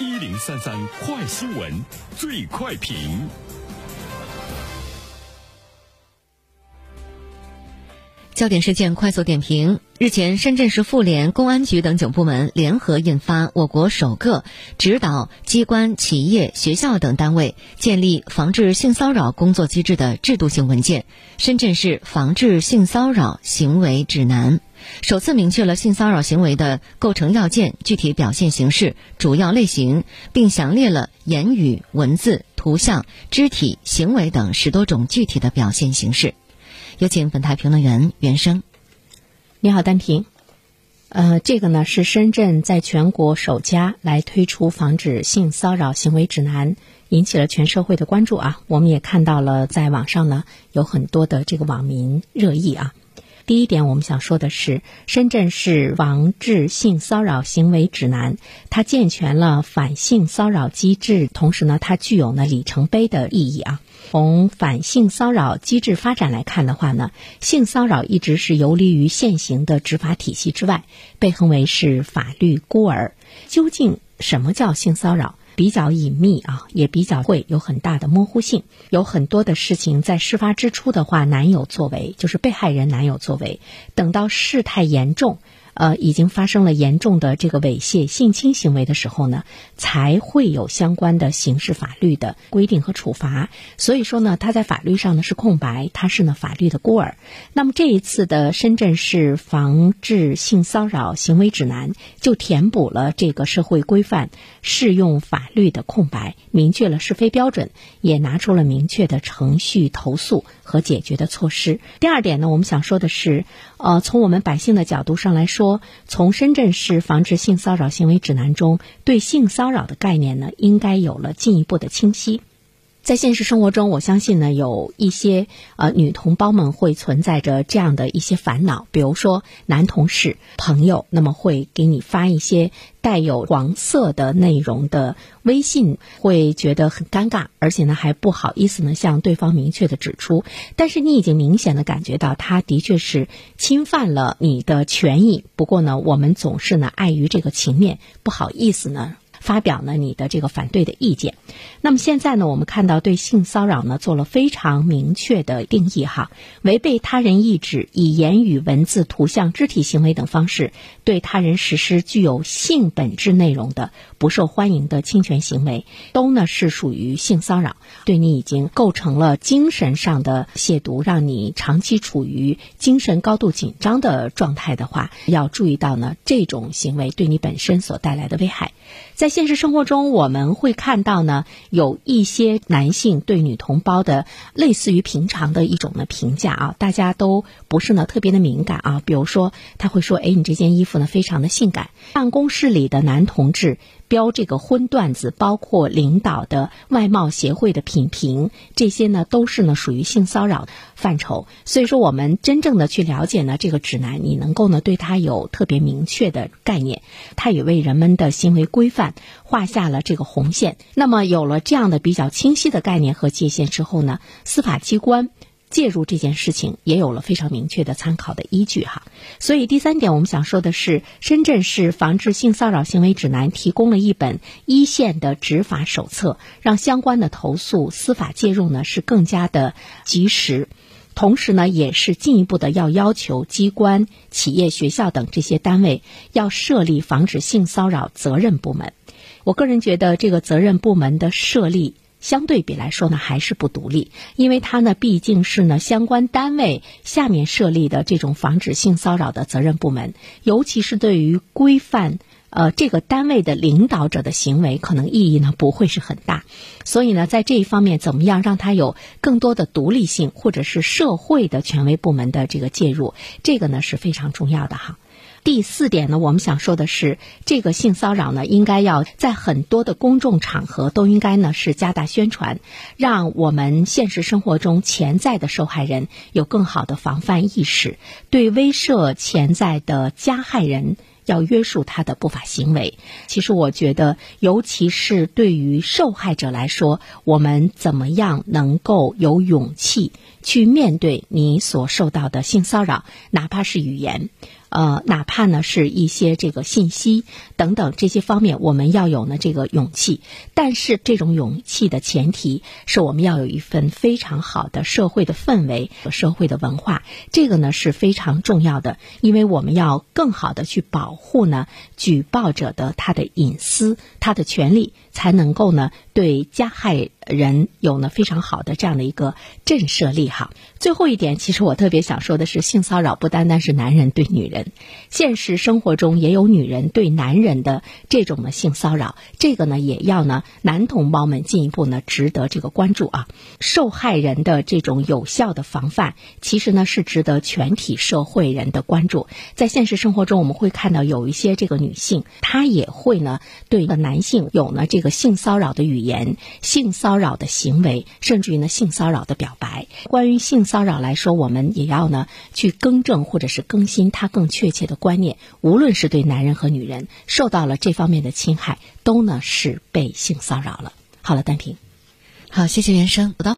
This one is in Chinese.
一零三三快新闻，最快评。焦点事件快速点评：日前，深圳市妇联、公安局等九部门联合印发我国首个指导机关、企业、学校等单位建立防治性骚扰工作机制的制度性文件《深圳市防治性骚扰行为指南》，首次明确了性骚扰行为的构成要件、具体表现形式、主要类型，并详列了言语、文字、图像、肢体、行为等十多种具体的表现形式。有请本台评论员袁生。你好，丹婷。呃，这个呢是深圳在全国首家来推出防止性骚扰行为指南，引起了全社会的关注啊。我们也看到了在网上呢有很多的这个网民热议啊。第一点，我们想说的是，深圳市防治性骚扰行为指南，它健全了反性骚扰机制，同时呢，它具有呢里程碑的意义啊。从反性骚扰机制发展来看的话呢，性骚扰一直是游离于现行的执法体系之外，被称为是法律孤儿。究竟什么叫性骚扰？比较隐秘啊，也比较会有很大的模糊性。有很多的事情在事发之初的话难有作为，就是被害人难有作为。等到事态严重。呃，已经发生了严重的这个猥亵、性侵行为的时候呢，才会有相关的刑事法律的规定和处罚。所以说呢，他在法律上呢是空白，他是呢法律的孤儿。那么这一次的深圳市防治性骚扰行为指南就填补了这个社会规范适用法律的空白，明确了是非标准，也拿出了明确的程序投诉和解决的措施。第二点呢，我们想说的是，呃，从我们百姓的角度上来说。从深圳市防治性骚扰行为指南中，对性骚扰的概念呢，应该有了进一步的清晰。在现实生活中，我相信呢，有一些呃女同胞们会存在着这样的一些烦恼，比如说男同事、朋友，那么会给你发一些带有黄色的内容的微信，会觉得很尴尬，而且呢还不好意思呢向对方明确的指出。但是你已经明显的感觉到他的确是侵犯了你的权益，不过呢，我们总是呢碍于这个情面，不好意思呢。发表呢你的这个反对的意见，那么现在呢，我们看到对性骚扰呢做了非常明确的定义哈，违背他人意志，以言语、文字、图像、肢体行为等方式对他人实施具有性本质内容的不受欢迎的侵权行为，都呢是属于性骚扰，对你已经构成了精神上的亵渎，让你长期处于精神高度紧张的状态的话，要注意到呢这种行为对你本身所带来的危害，在。现实生活中，我们会看到呢，有一些男性对女同胞的类似于平常的一种的评价啊，大家都不是呢特别的敏感啊。比如说，他会说：“哎，你这件衣服呢非常的性感。”办公室里的男同志。标这个荤段子，包括领导的外貌协会的品评，这些呢都是呢属于性骚扰范畴。所以说，我们真正的去了解呢这个指南，你能够呢对它有特别明确的概念，它也为人们的行为规范画下了这个红线。那么有了这样的比较清晰的概念和界限之后呢，司法机关。介入这件事情也有了非常明确的参考的依据哈，所以第三点我们想说的是，深圳市防治性骚扰行为指南提供了一本一线的执法手册，让相关的投诉司法介入呢是更加的及时，同时呢也是进一步的要要求机关、企业、学校等这些单位要设立防止性骚扰责任部门。我个人觉得这个责任部门的设立。相对比来说呢，还是不独立，因为它呢毕竟是呢相关单位下面设立的这种防止性骚扰的责任部门，尤其是对于规范呃这个单位的领导者的行为，可能意义呢不会是很大。所以呢，在这一方面，怎么样让它有更多的独立性，或者是社会的权威部门的这个介入，这个呢是非常重要的哈。第四点呢，我们想说的是，这个性骚扰呢，应该要在很多的公众场合都应该呢是加大宣传，让我们现实生活中潜在的受害人有更好的防范意识，对威慑潜在的加害人要约束他的不法行为。其实我觉得，尤其是对于受害者来说，我们怎么样能够有勇气去面对你所受到的性骚扰，哪怕是语言。呃，哪怕呢是一些这个信息等等这些方面，我们要有呢这个勇气。但是这种勇气的前提是我们要有一份非常好的社会的氛围和社会的文化，这个呢是非常重要的，因为我们要更好的去保护呢举报者的他的隐私、他的权利，才能够呢对加害人有呢非常好的这样的一个震慑力哈。最后一点，其实我特别想说的是，性骚扰不单单是男人对女人，现实生活中也有女人对男人的这种的性骚扰，这个呢也要呢男同胞们进一步呢值得这个关注啊。受害人的这种有效的防范，其实呢是值得全体社会人的关注。在现实生活中，我们会看到有一些这个女性，她也会呢对男性有呢这个性骚扰的语言、性骚扰的行为，甚至于呢性骚扰的表白。关于性骚扰来说，我们也要呢去更正或者是更新它更确切的观念。无论是对男人和女人受到了这方面的侵害，都呢是被性骚扰了。好了，单平。好，谢谢袁生，我到。